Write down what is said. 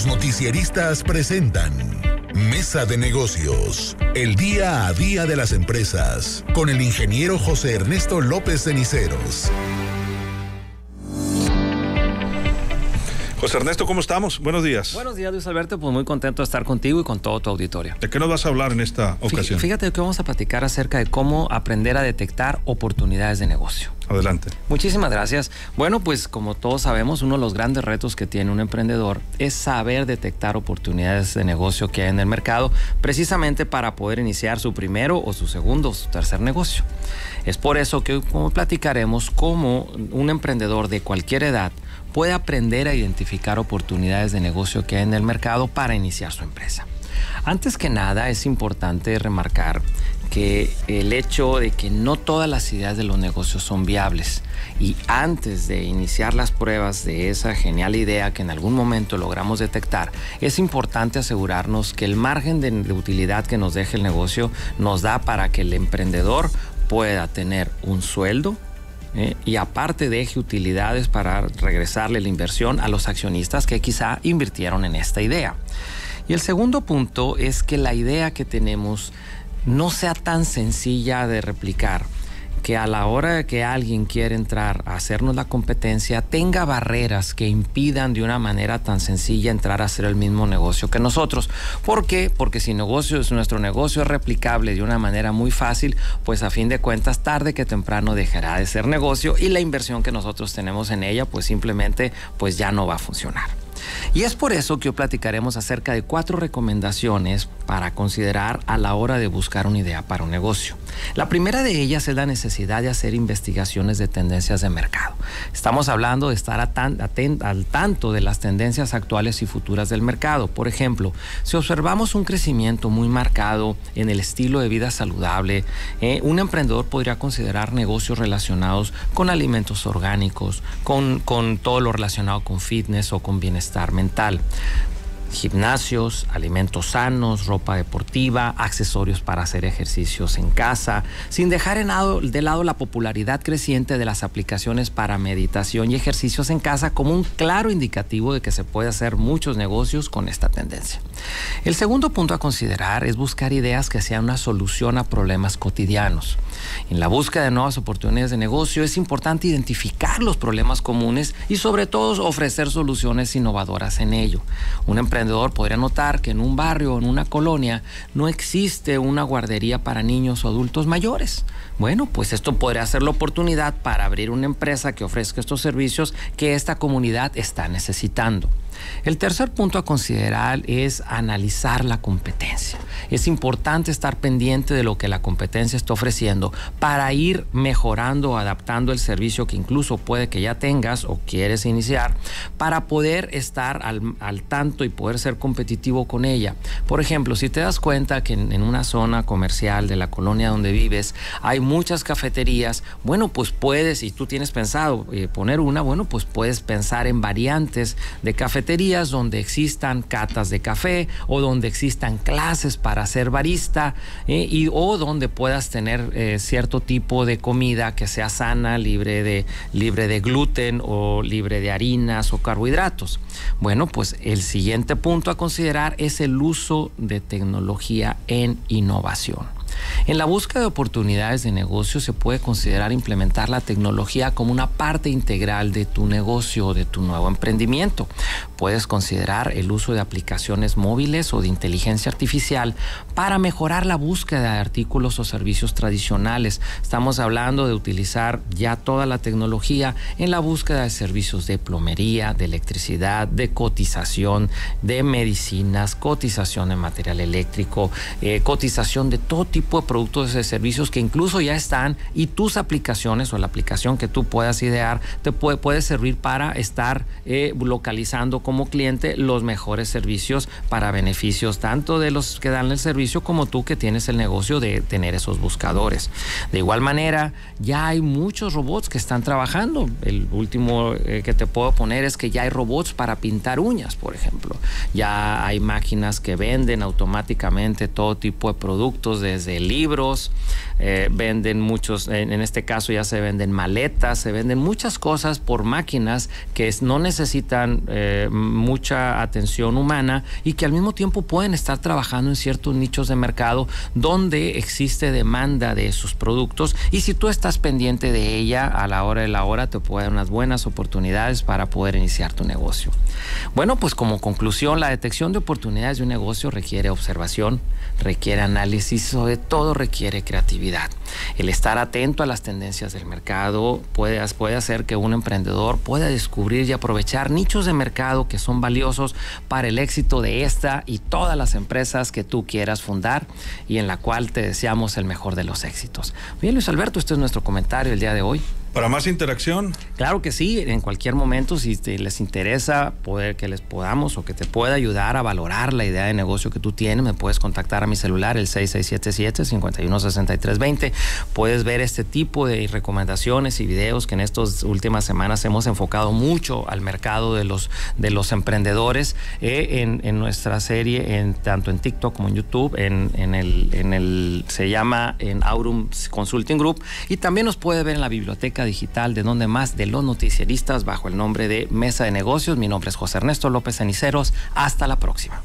Los noticieristas presentan Mesa de Negocios, el día a día de las empresas, con el ingeniero José Ernesto López Ceniceros. José Ernesto, ¿cómo estamos? Buenos días. Buenos días, Luis Alberto. Pues muy contento de estar contigo y con todo tu auditorio. ¿De qué nos vas a hablar en esta ocasión? Fíjate que vamos a platicar acerca de cómo aprender a detectar oportunidades de negocio. Adelante. Muchísimas gracias. Bueno, pues como todos sabemos, uno de los grandes retos que tiene un emprendedor es saber detectar oportunidades de negocio que hay en el mercado, precisamente para poder iniciar su primero o su segundo o su tercer negocio. Es por eso que hoy platicaremos cómo un emprendedor de cualquier edad puede aprender a identificar oportunidades de negocio que hay en el mercado para iniciar su empresa. Antes que nada es importante remarcar que el hecho de que no todas las ideas de los negocios son viables y antes de iniciar las pruebas de esa genial idea que en algún momento logramos detectar, es importante asegurarnos que el margen de, utilidad que nos deje el negocio nos da para que el emprendedor pueda tener un sueldo, ¿eh? y aparte deje utilidades para regresarle la inversión a los accionistas que quizá invirtieron en esta idea. Y el segundo punto es que la idea que tenemos no sea tan sencilla de replicar que a la hora de que alguien quiere entrar a hacernos la competencia tenga barreras que impidan de una manera tan sencilla entrar a hacer el mismo negocio que nosotros. ¿Por qué? Porque si negocio es nuestro negocio es replicable de una manera muy fácil, pues a fin de cuentas tarde que temprano dejará de ser negocio y la inversión que nosotros tenemos en ella pues simplemente pues ya no va a funcionar. Y es por eso que hoy platicaremos acerca de cuatro recomendaciones para considerar a la hora de buscar una idea para un negocio. La primera de ellas es la necesidad de hacer investigaciones de tendencias de mercado. Estamos hablando de estar al tanto de las tendencias actuales y futuras del mercado. Por ejemplo, si observamos un crecimiento muy marcado en el estilo de vida saludable, eh, un emprendedor podría considerar negocios relacionados con alimentos orgánicos, con, con todo lo relacionado con fitness o con bienestar mental gimnasios, alimentos sanos, ropa deportiva, accesorios para hacer ejercicios en casa, sin dejar de lado la popularidad creciente de las aplicaciones para meditación y ejercicios en casa como un claro indicativo de que se puede hacer muchos negocios con esta tendencia. El segundo punto a considerar es buscar ideas que sean una solución a problemas cotidianos. En la búsqueda de nuevas oportunidades de negocio es importante identificar los problemas comunes y sobre todo ofrecer soluciones innovadoras en ello. Un emprendedor podría notar que en un barrio o en una colonia no existe una guardería para niños o adultos mayores. Bueno, pues esto podría ser la oportunidad para abrir una empresa que ofrezca estos servicios que esta comunidad está necesitando. El tercer punto a considerar es analizar la competencia. Es importante estar pendiente de lo que la competencia está ofreciendo para ir mejorando o adaptando el servicio que incluso puede que ya tengas o quieres iniciar para poder estar al, tanto y poder ser competitivo con ella. Por ejemplo, si te das cuenta que en, una zona comercial de la colonia donde vives hay muchas cafeterías, bueno, pues puedes, y tú tienes pensado eh, poner una, bueno, pues puedes pensar en variantes de donde existan catas de café o donde existan clases para ser barista eh, y, o donde puedas tener eh, cierto tipo de comida que sea sana, libre de, libre de gluten o libre de harinas o carbohidratos. Bueno, pues el siguiente punto a considerar es el uso de tecnología en innovación. En la búsqueda de oportunidades de negocio se puede considerar implementar la tecnología como una parte integral de tu negocio o de tu nuevo emprendimiento. Puedes considerar el uso de aplicaciones móviles o de inteligencia artificial para mejorar la búsqueda de artículos o servicios tradicionales. Estamos hablando de utilizar ya toda la tecnología en la búsqueda de servicios de plomería, de electricidad, de cotización, de medicinas, cotización de material eléctrico, eh, cotización de todo tipo de productos y servicios que incluso ya están y tus aplicaciones o la aplicación que tú puedas idear te puede, puede servir para estar eh, localizando como cliente los mejores servicios para beneficios tanto de los que dan el servicio como tú que tienes el negocio de tener esos buscadores. De igual manera, ya hay muchos robots que están trabajando. El último eh, que te puedo poner es que ya hay robots para pintar uñas, por ejemplo. Ya hay máquinas que venden automáticamente todo tipo de productos desde libros, eh, venden muchos, en, este caso ya se venden maletas, se venden muchas cosas por máquinas que no necesitan eh, mucha atención humana y que al mismo tiempo pueden estar trabajando en ciertos nichos de mercado donde existe demanda de sus productos y si tú estás pendiente de ella a la hora de la hora te puede dar unas buenas oportunidades para poder iniciar tu negocio. Bueno, pues como conclusión, la detección de oportunidades de un negocio requiere observación, requiere análisis, sobre todo requiere creatividad. El estar atento a las tendencias del mercado puede, puede hacer que un emprendedor pueda descubrir y aprovechar nichos de mercado que son valiosos para el éxito de esta y todas las empresas que tú quieras fundar y en la cual te deseamos el mejor de los éxitos. Bien, Luis Alberto, este es nuestro comentario el día de hoy. Para más interacción. Claro que sí, en cualquier momento, si les interesa poder que les podamos o que te pueda ayudar a valorar la idea de negocio que tú tienes, me puedes contactar a mi celular, el 6677-516320. Puedes ver este tipo de recomendaciones y videos que en estas últimas semanas hemos enfocado mucho al mercado de los, de los emprendedores eh, en, en, nuestra serie, en, tanto en TikTok como en YouTube, en, en, el, en el, se llama en Aurum Consulting Group, y también nos puede ver en la biblioteca digital de donde más de los noticieristas bajo el nombre de Mesa de Negocios. Mi nombre es José Ernesto López Ceniceros. Hasta la próxima.